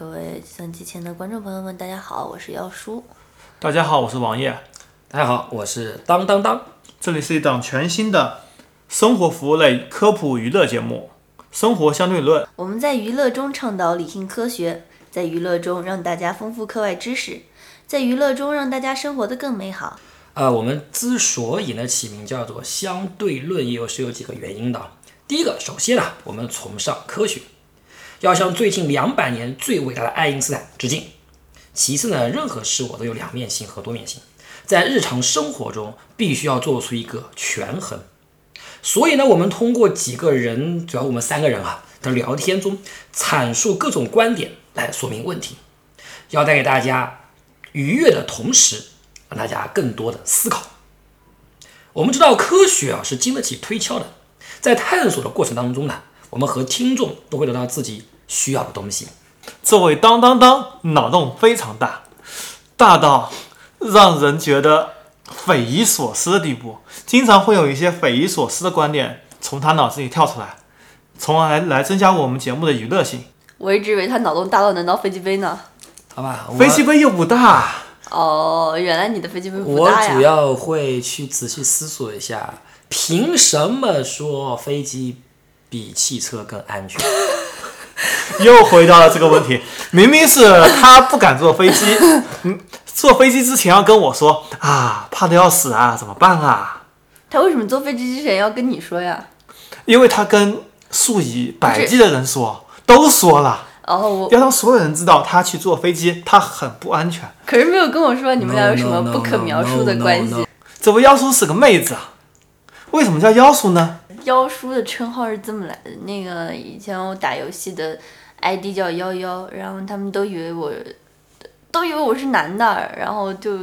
各位计算机前的观众朋友们，大家好，我是姚叔。大家好，我是王爷。大家好，我是当当当。这里是一档全新的生活服务类科普娱乐节目《生活相对论》。我们在娱乐中倡导理性科学，在娱乐中让大家丰富课外知识，在娱乐中让大家生活得更美好。呃，我们之所以呢起名叫做相对论，也有是有几个原因的。第一个，首先呢，我们崇尚科学，要向最近两百年最伟大的爱因斯坦致敬。其次呢，任何事物都有两面性和多面性，在日常生活中必须要做出一个权衡。所以呢，我们通过几个人，主要我们三个人啊的聊天中，阐述各种观点来说明问题，要带给大家愉悦的同时，让大家更多的思考。我们知道科学啊是经得起推敲的，在探索的过程当中呢，我们和听众都会得到自己需要的东西。这位当当当脑洞非常大，大到让人觉得匪夷所思的地步。经常会有一些匪夷所思的观点从他脑子里跳出来，从而来来增加我们节目的娱乐性。我一直以为他脑洞大到能到飞机杯呢。好吧，飞机杯又不大，哦，原来你的飞机杯不我大呀。主要会去仔细思索一下，凭什么说飞机比汽车更安全？又回到了这个问题。明明是他不敢坐飞机，嗯，坐飞机之前要跟我说啊，怕的要死啊，怎么办啊？他为什么坐飞机之前要跟你说呀？因为他跟数以百计的人说，都说了。然后我要让所有人知道他去坐飞机，他很不安全。可是没有跟我说你们俩有什么不可描述的 no, 关 no, 系 no.。这不妖叔是个妹子啊，为什么叫妖叔呢？妖叔的称号是这么来的，那个以前我打游戏的 ID 叫幺幺，然后他们都以为我，都以为我是男的，然后就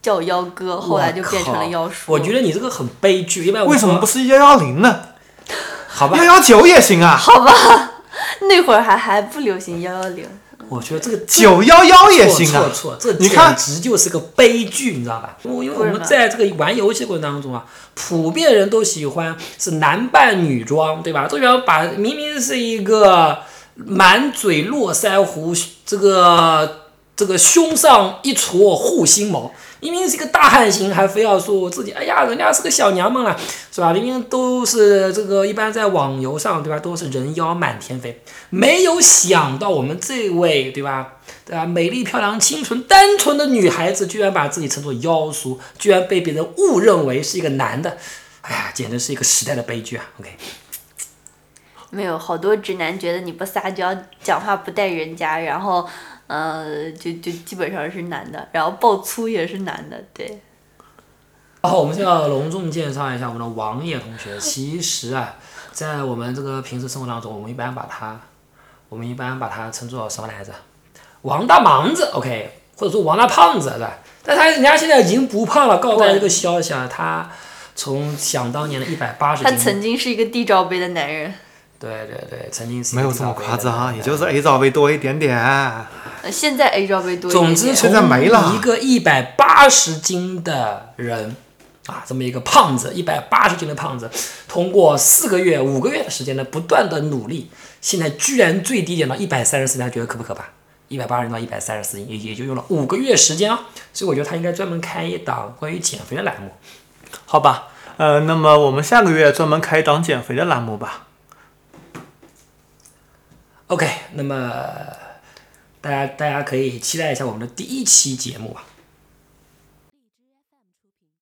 叫我妖哥，后来就变成了妖叔。我觉得你这个很悲剧，因为为什么不是幺幺零呢？好吧幺？幺九也行啊，好吧 那会儿还还不流行幺幺零，我觉得这个九幺幺也行啊。错错错，这你看简直就是个悲剧，你知道吧？因为因为我们在这个玩游戏过程当中啊，普遍人都喜欢是男扮女装，对吧？都喜欢把明明是一个满嘴络腮胡，这个这个胸上一撮护心毛。明明是一个大汉型，还非要说我自己，哎呀，人家是个小娘们了，是吧？明明都是这个，一般在网游上，对吧？都是人妖满天飞，没有想到我们这位，对吧？对吧？美丽漂亮、清纯、单纯的女孩子，居然把自己称作妖叔，居然被别人误认为是一个男的，哎呀，简直是一个时代的悲剧啊！OK，没有好多直男觉得你不撒娇，讲话不带人家，然后呃，就就基本上是男的，然后爆粗也是男的，对。然后我们就要隆重介绍一下我们的王爷同学。其实啊，在我们这个平时生活当中，我们一般把他，我们一般把他称作什么来着？王大忙子，OK，或者说王大胖子，对吧？但他人家现在已经不胖了，告诉大家一个消息啊，他从想当年的一百八十斤他，曾经是一个 D 罩杯的男人，对对对，曾经是没有这么夸张，也就是 A 罩杯多一点点。呃现在 A 罩杯多一点点。总之，现在没了一个一百八十斤的人啊，这么一个胖子，一百八十斤的胖子，通过四个月、五个月的时间呢，不断的努力，现在居然最低减到一百三十四斤，大家觉得可不可怕？一百八十到一百三十四斤，也也就用了五个月时间啊！所以我觉得他应该专门开一档关于减肥的栏目。好吧，呃，那么我们下个月专门开一档减肥的栏目吧。OK，那么大家大家可以期待一下我们的第一期节目啊。